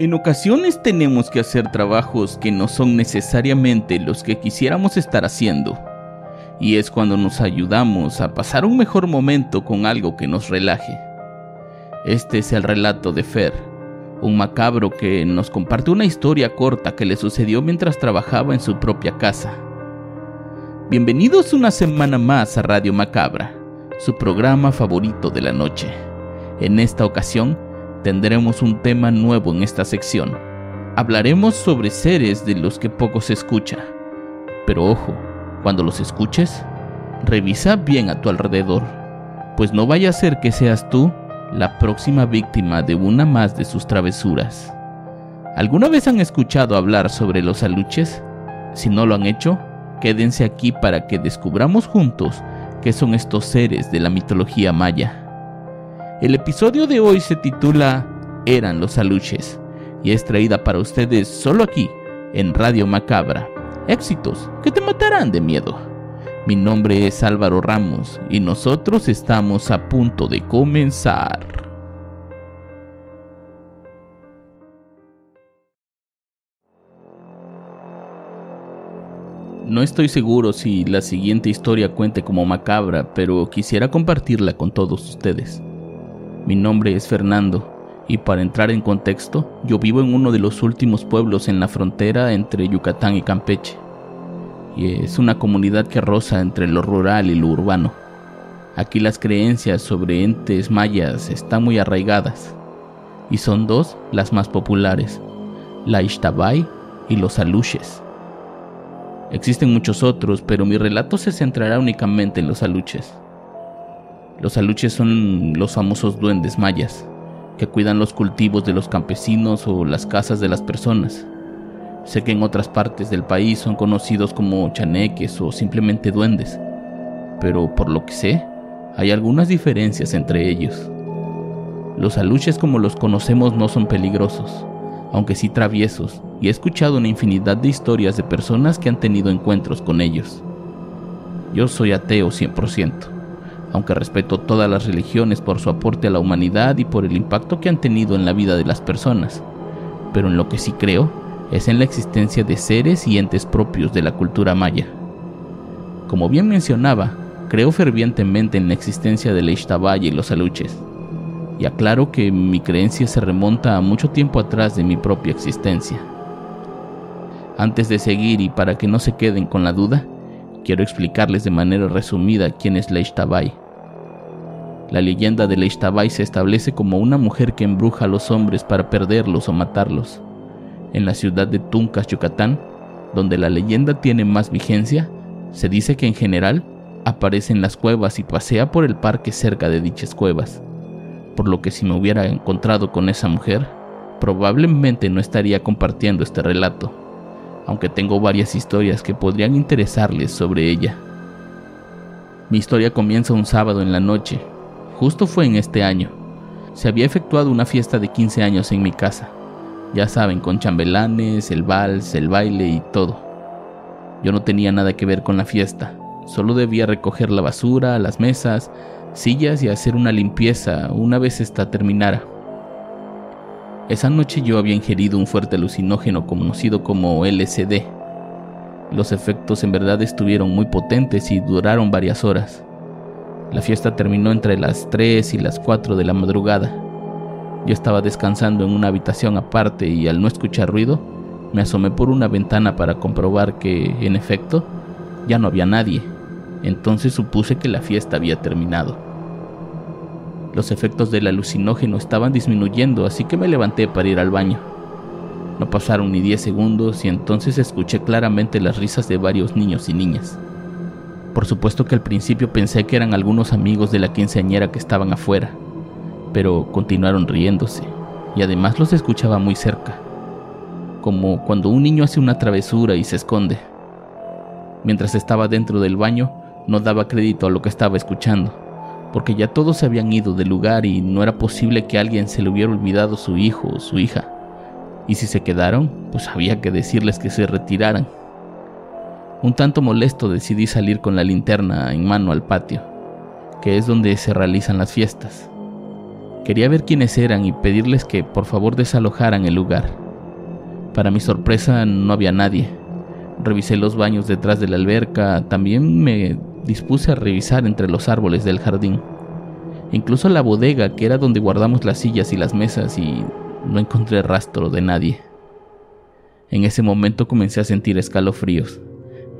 En ocasiones tenemos que hacer trabajos que no son necesariamente los que quisiéramos estar haciendo. Y es cuando nos ayudamos a pasar un mejor momento con algo que nos relaje. Este es el relato de Fer, un macabro que nos comparte una historia corta que le sucedió mientras trabajaba en su propia casa. Bienvenidos una semana más a Radio Macabra, su programa favorito de la noche. En esta ocasión, tendremos un tema nuevo en esta sección. Hablaremos sobre seres de los que poco se escucha. Pero ojo, cuando los escuches, revisa bien a tu alrededor, pues no vaya a ser que seas tú la próxima víctima de una más de sus travesuras. ¿Alguna vez han escuchado hablar sobre los aluches? Si no lo han hecho, quédense aquí para que descubramos juntos qué son estos seres de la mitología maya. El episodio de hoy se titula Eran los aluches y es traída para ustedes solo aquí, en Radio Macabra. Éxitos que te matarán de miedo. Mi nombre es Álvaro Ramos y nosotros estamos a punto de comenzar. No estoy seguro si la siguiente historia cuente como macabra, pero quisiera compartirla con todos ustedes. Mi nombre es Fernando y para entrar en contexto, yo vivo en uno de los últimos pueblos en la frontera entre Yucatán y Campeche. Y es una comunidad que roza entre lo rural y lo urbano. Aquí las creencias sobre entes mayas están muy arraigadas. Y son dos las más populares, la Ixtabay y los aluches. Existen muchos otros, pero mi relato se centrará únicamente en los aluches. Los aluches son los famosos duendes mayas, que cuidan los cultivos de los campesinos o las casas de las personas. Sé que en otras partes del país son conocidos como chaneques o simplemente duendes, pero por lo que sé, hay algunas diferencias entre ellos. Los aluches como los conocemos no son peligrosos, aunque sí traviesos, y he escuchado una infinidad de historias de personas que han tenido encuentros con ellos. Yo soy ateo 100% aunque respeto todas las religiones por su aporte a la humanidad y por el impacto que han tenido en la vida de las personas. Pero en lo que sí creo es en la existencia de seres y entes propios de la cultura maya. Como bien mencionaba, creo fervientemente en la existencia de Ixtabay y los aluches. Y aclaro que mi creencia se remonta a mucho tiempo atrás de mi propia existencia. Antes de seguir y para que no se queden con la duda, quiero explicarles de manera resumida quién es la. La leyenda de Leishtabay se establece como una mujer que embruja a los hombres para perderlos o matarlos. En la ciudad de Tuncas, Yucatán, donde la leyenda tiene más vigencia, se dice que en general aparece en las cuevas y pasea por el parque cerca de dichas cuevas, por lo que si me hubiera encontrado con esa mujer, probablemente no estaría compartiendo este relato, aunque tengo varias historias que podrían interesarles sobre ella. Mi historia comienza un sábado en la noche, Justo fue en este año. Se había efectuado una fiesta de 15 años en mi casa. Ya saben, con chambelanes, el vals, el baile y todo. Yo no tenía nada que ver con la fiesta. Solo debía recoger la basura, las mesas, sillas y hacer una limpieza una vez esta terminara. Esa noche yo había ingerido un fuerte alucinógeno conocido como LSD. Los efectos en verdad estuvieron muy potentes y duraron varias horas. La fiesta terminó entre las 3 y las 4 de la madrugada. Yo estaba descansando en una habitación aparte y al no escuchar ruido, me asomé por una ventana para comprobar que, en efecto, ya no había nadie. Entonces supuse que la fiesta había terminado. Los efectos del alucinógeno estaban disminuyendo, así que me levanté para ir al baño. No pasaron ni 10 segundos y entonces escuché claramente las risas de varios niños y niñas. Por supuesto que al principio pensé que eran algunos amigos de la quinceañera que estaban afuera, pero continuaron riéndose y además los escuchaba muy cerca, como cuando un niño hace una travesura y se esconde. Mientras estaba dentro del baño, no daba crédito a lo que estaba escuchando, porque ya todos se habían ido del lugar y no era posible que alguien se le hubiera olvidado su hijo o su hija. Y si se quedaron, pues había que decirles que se retiraran. Un tanto molesto decidí salir con la linterna en mano al patio, que es donde se realizan las fiestas. Quería ver quiénes eran y pedirles que por favor desalojaran el lugar. Para mi sorpresa no había nadie. Revisé los baños detrás de la alberca, también me dispuse a revisar entre los árboles del jardín. Incluso la bodega, que era donde guardamos las sillas y las mesas, y no encontré rastro de nadie. En ese momento comencé a sentir escalofríos.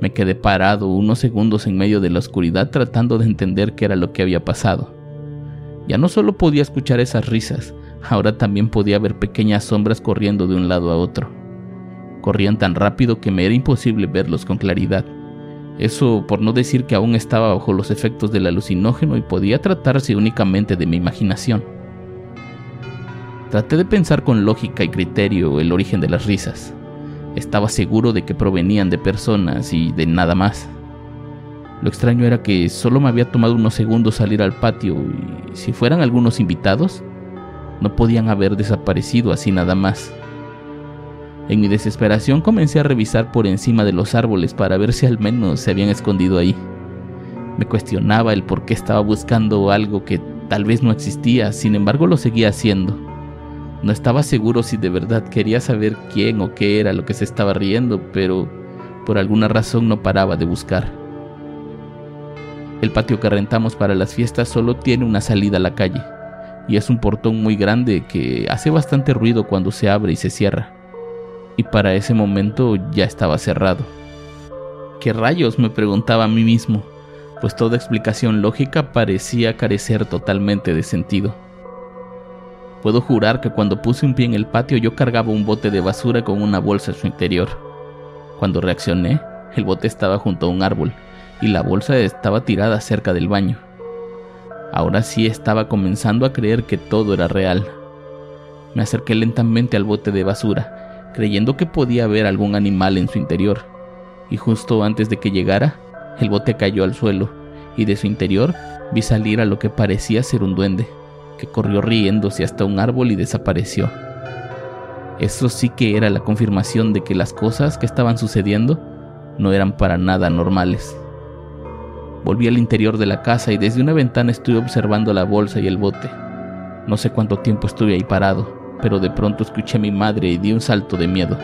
Me quedé parado unos segundos en medio de la oscuridad tratando de entender qué era lo que había pasado. Ya no solo podía escuchar esas risas, ahora también podía ver pequeñas sombras corriendo de un lado a otro. Corrían tan rápido que me era imposible verlos con claridad. Eso por no decir que aún estaba bajo los efectos del alucinógeno y podía tratarse únicamente de mi imaginación. Traté de pensar con lógica y criterio el origen de las risas. Estaba seguro de que provenían de personas y de nada más. Lo extraño era que solo me había tomado unos segundos salir al patio y si fueran algunos invitados, no podían haber desaparecido así nada más. En mi desesperación comencé a revisar por encima de los árboles para ver si al menos se habían escondido ahí. Me cuestionaba el por qué estaba buscando algo que tal vez no existía, sin embargo lo seguía haciendo. No estaba seguro si de verdad quería saber quién o qué era lo que se estaba riendo, pero por alguna razón no paraba de buscar. El patio que rentamos para las fiestas solo tiene una salida a la calle, y es un portón muy grande que hace bastante ruido cuando se abre y se cierra. Y para ese momento ya estaba cerrado. ¿Qué rayos? me preguntaba a mí mismo, pues toda explicación lógica parecía carecer totalmente de sentido. Puedo jurar que cuando puse un pie en el patio yo cargaba un bote de basura con una bolsa en su interior. Cuando reaccioné, el bote estaba junto a un árbol y la bolsa estaba tirada cerca del baño. Ahora sí estaba comenzando a creer que todo era real. Me acerqué lentamente al bote de basura, creyendo que podía haber algún animal en su interior, y justo antes de que llegara, el bote cayó al suelo, y de su interior vi salir a lo que parecía ser un duende que corrió riéndose hasta un árbol y desapareció. Eso sí que era la confirmación de que las cosas que estaban sucediendo no eran para nada normales. Volví al interior de la casa y desde una ventana estuve observando la bolsa y el bote. No sé cuánto tiempo estuve ahí parado, pero de pronto escuché a mi madre y di un salto de miedo.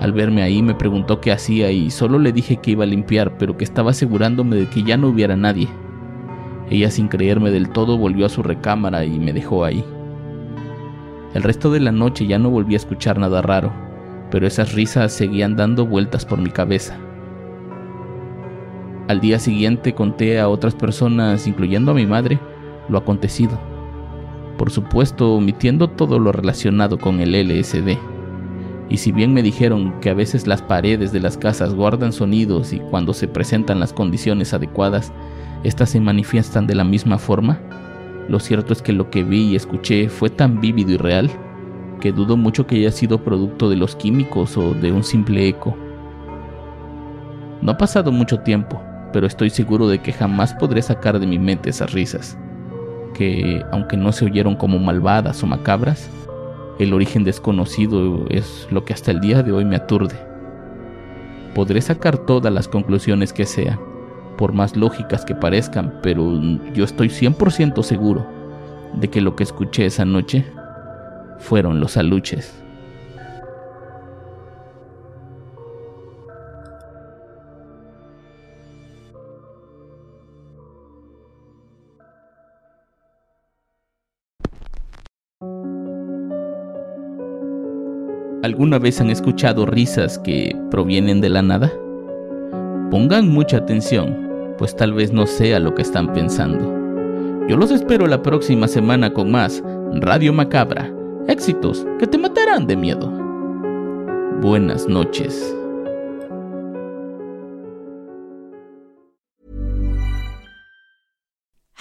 Al verme ahí me preguntó qué hacía y solo le dije que iba a limpiar, pero que estaba asegurándome de que ya no hubiera nadie. Ella sin creerme del todo volvió a su recámara y me dejó ahí. El resto de la noche ya no volví a escuchar nada raro, pero esas risas seguían dando vueltas por mi cabeza. Al día siguiente conté a otras personas, incluyendo a mi madre, lo acontecido. Por supuesto, omitiendo todo lo relacionado con el LSD. Y si bien me dijeron que a veces las paredes de las casas guardan sonidos y cuando se presentan las condiciones adecuadas, estas se manifiestan de la misma forma? Lo cierto es que lo que vi y escuché fue tan vívido y real que dudo mucho que haya sido producto de los químicos o de un simple eco. No ha pasado mucho tiempo, pero estoy seguro de que jamás podré sacar de mi mente esas risas, que, aunque no se oyeron como malvadas o macabras, el origen desconocido es lo que hasta el día de hoy me aturde. Podré sacar todas las conclusiones que sean, por más lógicas que parezcan, pero yo estoy 100% seguro de que lo que escuché esa noche fueron los aluches. ¿Alguna vez han escuchado risas que provienen de la nada? Pongan mucha atención pues tal vez no sea lo que están pensando. Yo los espero la próxima semana con más Radio Macabra, éxitos que te matarán de miedo. Buenas noches.